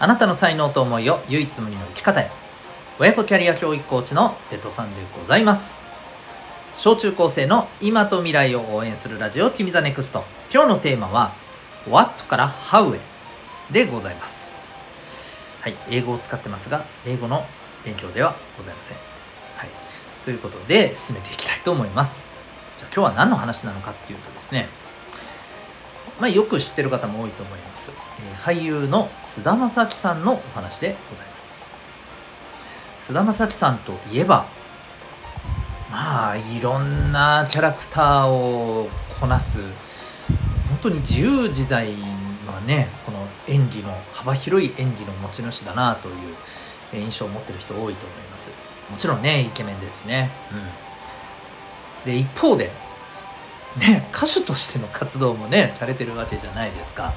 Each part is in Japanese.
あなたの才能と思いを唯一無二の生き方へ。親子キャリア教育コーチのデトさんでございます。小中高生の今と未来を応援するラジオ君 the NEXT。今日のテーマは What から How へ。でございます。はい英語を使ってますが英語の勉強ではございません。はいということで進めていきたいと思います。じゃあ今日は何の話なのかっていうとですねまあ、よく知ってる方も多いと思います、え、俳優の菅田将暉さんのお話でございます。菅田将暉さんといえばまあいろんなキャラクターをこなす。本当に自由自在なねこの演技の幅広い演技の持ち主だなという印象を持ってる人多いと思います。もちろんねイケメンですしね。うん。で一方でね歌手としての活動もねされてるわけじゃないですか。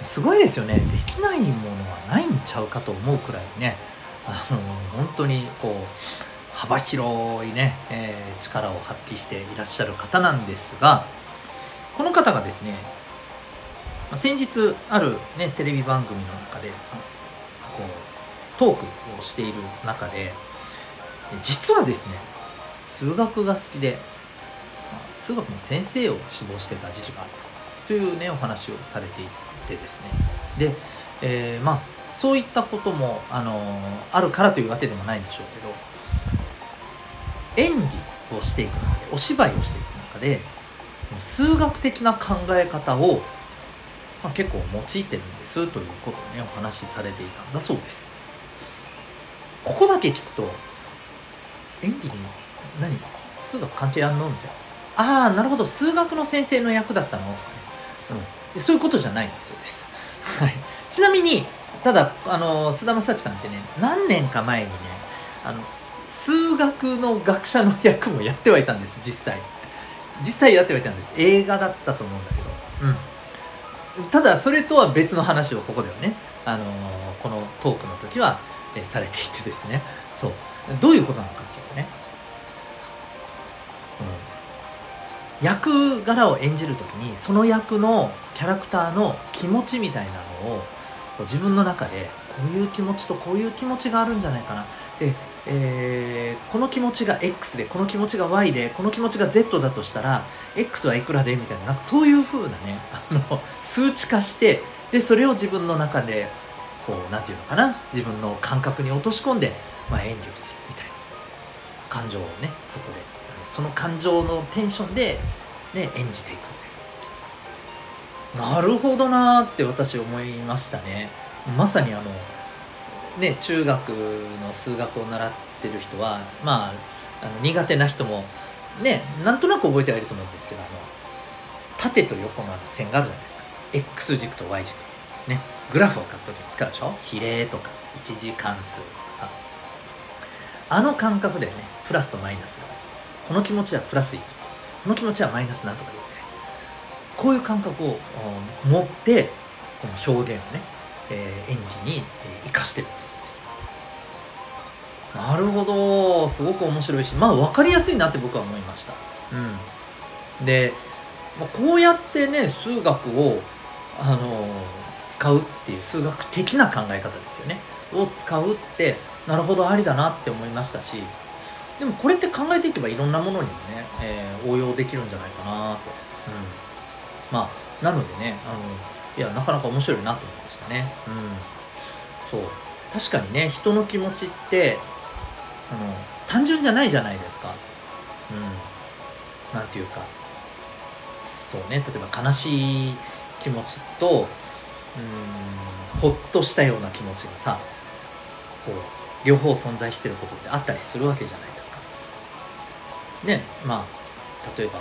すごいですよね。できないものはないんちゃうかと思うくらいね。あの本当にこう幅広いね、えー、力を発揮していらっしゃる方なんですがこの方がですね先日ある、ね、テレビ番組の中でこうトークをしている中で実はですね数学が好きで数学の先生を志望してた時期があったというねお話をされていてですね。で、えー、まあそういったことも、あの、あるからというわけでもないんでしょうけど演技をしていく中でお芝居をしていく中で数学的な考え方を、まあ、結構用いてるんですということをねお話しされていたんだそうです。ここだけ聞くと演技に何数学関係あんの？みたいな。ああなるほど。数学の先生の役だったの、うん、そういうことじゃないんだそうです、はい、ちなみにただあの菅田将暉さんってね何年か前にねあの数学の学者の役もやってはいたんです実際。実際やってはいたんです。映画だったと思うんだけど。うん。ただそれとは別の話をここではねあのこのトークの時は、えされていてですね。そう。どういうことなのかっていうとね。この役柄を演じる時にその役のキャラクターの気持ちみたいなのをこう自分の中でこういう気持ちとこういう気持ちがあるんじゃないかなで、えー、この気持ちが X でこの気持ちが Y でこの気持ちが Z だとしたら X はいくらでみたいななんかそういう風なね あの数値化してでそれを自分の中でこう何て言うのかな自分の感覚に落とし込んで、まあ、演技をするみたいな感情をねそこでその感情のテンションで、ね、演じていくみたいななるほどなって私思いましたね。まさにあのね中学の数学を習ってる人はまああの苦手な人もねなんとなく覚えてはいると思うんですけどあの縦と横のあの線があるじゃないですか。X 軸と Y 軸。ねグラフを書くときに使うでしょ？比例とか一次関数とかさ。あの感覚でね。プラスとマイナスがこの気持ちはプラスいくつこの気持ちはマイナスなんとかでみたいなこういう感覚を持ってこの表現をね、えー、演技に、生かしてるんです。なるほど。すごく面白いしまあ分かりやすいなって僕は思いました。うん、で、まあ、こうやってね数学を、あの、使うっていう数学的な考え方ですよね。を使うってなるほどありだなって思いましたしでもこれって考えていけばいろんなものにもね、えー、応用できるんじゃないかなと、うん、まあなのでねあのいやなかなか面白いなと思いましたね、うん、そう。確かにね人の気持ちってあの単純じゃないじゃないですか。うん。なんていうか。そうね。例えば悲しい気持ちとうんほっとしたような気持ちがさこう両方存在してることってあったりするわけじゃないですか。ねまあ例えば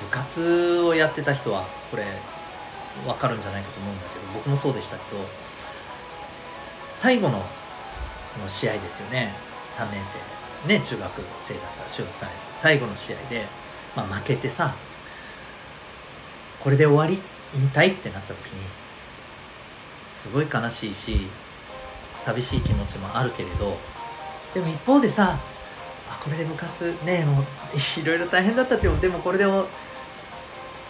部活をやってた人はこれ分かるんじゃないかと思うんだけど僕もそうでしたけど最後のの試合ですよね。3年生ね中学生だったら中学3年生。最後の試合で、まあ、負けてさこれで終わり？引退？ってなった時にすごい悲しいし寂しい気持ちもあるけれどでも一方でさあこれで部活ねもういろいろ大変だったけどでもこれでも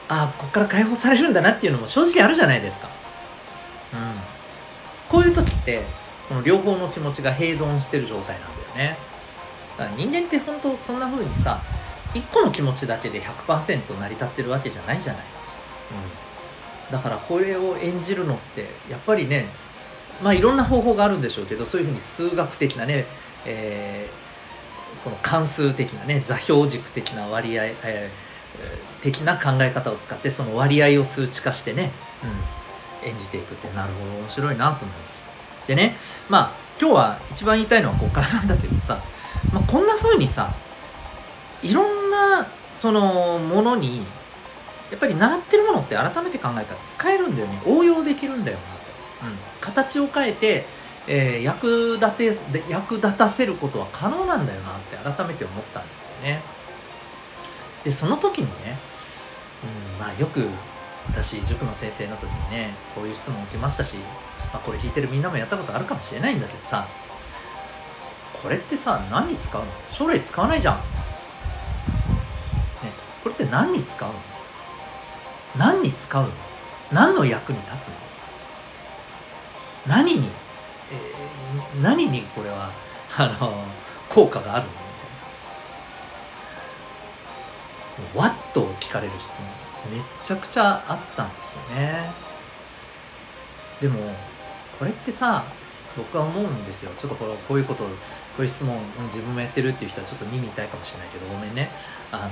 あこっから解放されるんだなっていうのも正直あるじゃないですか。うん、こういう時ってこの両方の気持ちが併存してる状態なんだよね。だから人間って本当そんな風にさ一個の気持ちだけで100%成り立ってるわけじゃないじゃない。うん、だからこれを演じるのってやっぱりねまあいろんな方法があるんでしょうけどそういうふうに数学的なね、えー、この関数的なね座標軸的な割合、えー、的な考え方を使ってその割合を数値化してね、うん、演じていくってなるほど面白いなと思いました。でねまあ今日は一番言いたいのはここからなんだけどさ、まあ、こんな風にさいろんなそのものにやっぱり習ってるものって改めて考えたら使えるんだよね応用できるんだよな、形を変えて、えー、役立て役立たせることは可能なんだよなって改めて思ったんですよね。でその時にね、うん、まあよく私塾の先生の時にねこういう質問を受けましたし、まあ、これ聞いてるみんなもやったことあるかもしれないんだけどさこれってさ何に使うの？将来使わないじゃん、ね、これって何に使うの？何に使うの？何の役に立つの？何に、えー、何にこれはあの効果があるの？みたいな「What?」を聞かれる質問。めちゃくちゃあったんですよね。でもこれってさ僕は思うんですよ。ちょっとこうこういうことこういう質問自分もやってるっていう人はちょっと耳痛いかもしれないけどごめんね。あの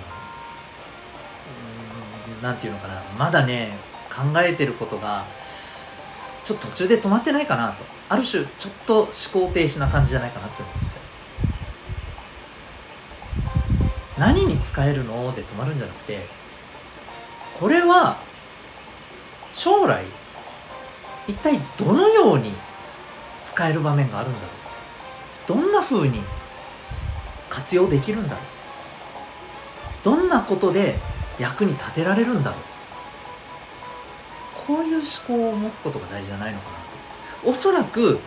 何て言うのかな。まだね考えてることがちょっと途中で止まってないかなと。ある種ちょっと思考停止な感じじゃないかなって思うんですよ。何に使えるの？で止まるんじゃなくてこれは将来一体どのように使える場面があるんだろう？どんな風に活用できるんだろう？どんなことで役に立てられるんだろう？こういう思考を持つことが大事じゃないのかなと。おそらく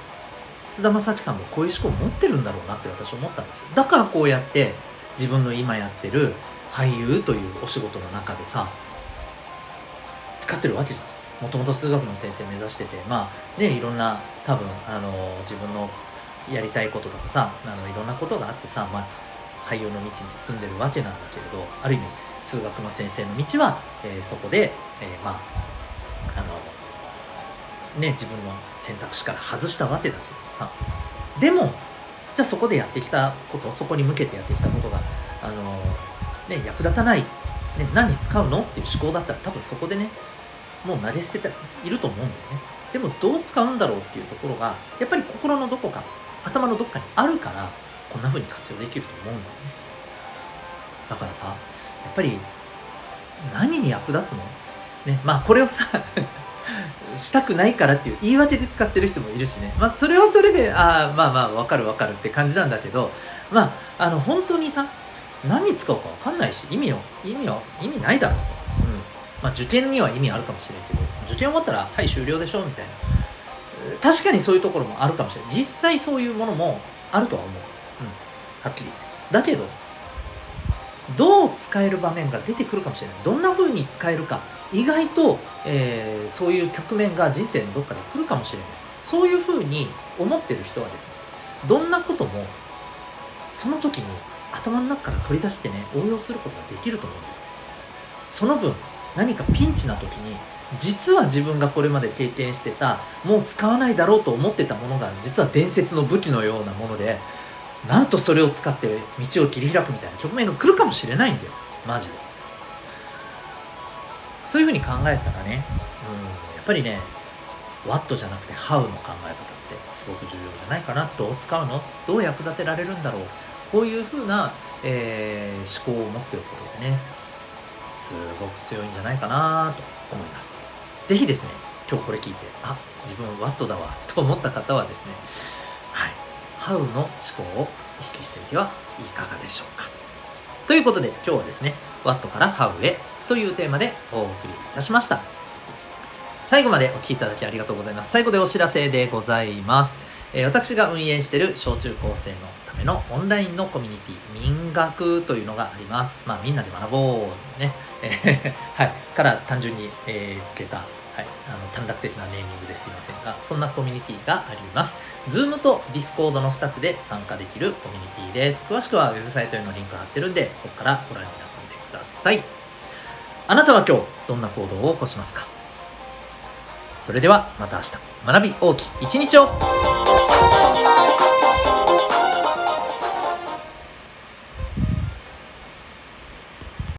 菅田将暉さんもこういう思考を持ってるんだろうなって私思ったんですだからこうやって自分の今やってる俳優というお仕事の中でさ使ってるわけじゃん。もともと数学の先生目指しててまあねいろんな多分あの自分のやりたいこととかさあのいろんなことがあってさ、まあ、俳優の道に進んでるわけなんだけれどある意味数学の先生の道は、えー、そこで、えー、まあね自分の選択肢から外したわけだけどさ。でもじゃあそこでやってきたことそこに向けてやってきたことがあのね役立たない、ね、何に使うの？っていう思考だったら多分そこでねもう投げ捨てていると思うんだよね。でもどう使うんだろうっていうところがやっぱり心のどこか頭のどっかにあるからこんな風に活用できると思うんだよね。だからさやっぱり何に役立つの？ねまあこれをさしたくないからっていう言い訳で使ってる人もいるしね。まあそれはそれでああまあまあわかるわかるって感じなんだけどまああの本当にさ何に使うか分かんないし意味を意味は意味ないだろうと、うん。まあ、受験には意味あるかもしれんけど受験終わったらはい終了でしょみたいな。確かにそういうところもあるかもしれない実際そういうものもあるとは思う、うん、はっきり言って。だけどどう使える場面が出てくるかもしれない。どんな風に使えるか。意外と、えー、そういう局面が人生のどっかで来るかもしれない。そういう風に思ってる人はですねどんなこともその時に頭の中から取り出してね応用することができると思うんだよ。その分何かピンチな時に実は自分がこれまで経験してたもう使わないだろうと思ってたものが実は伝説の武器のようなものでなんとそれを使って道を切り開くみたいな局面が来るかもしれないんだよ。マジで。そういうふうに考えたらね、うん、やっぱりね What じゃなくて How の考え方ってすごく重要じゃないかな。どう使うの？どう役立てられるんだろう？こういうふうな、えー、思考を持っておくことでねすごく強いんじゃないかなと思います。是非ですね今日これ聞いてあ自分 What だわと思った方はですねはい。ハウの思考を意識してみてはいかがでしょうか。ということで今日はですね What から How へというテーマでお送りいたしました。最後までお聴きいただきありがとうございます。最後でお知らせでございます。え私が運営している小中高生のためのオンラインのコミュニティ民学というのがあります。まあみんなで学ぼうね、はい。から単純に、えー、つけたはい、あの短絡的なネーミングですいませんが、そんなコミュニティがあります。Zoom と Discord の2つで参加できるコミュニティです。詳しくはウェブサイトへのリンク貼ってるんで、そこからご覧になってみてください。あなたは今日、どんな行動を起こしますか？それではまた明日、学び大きい一日を。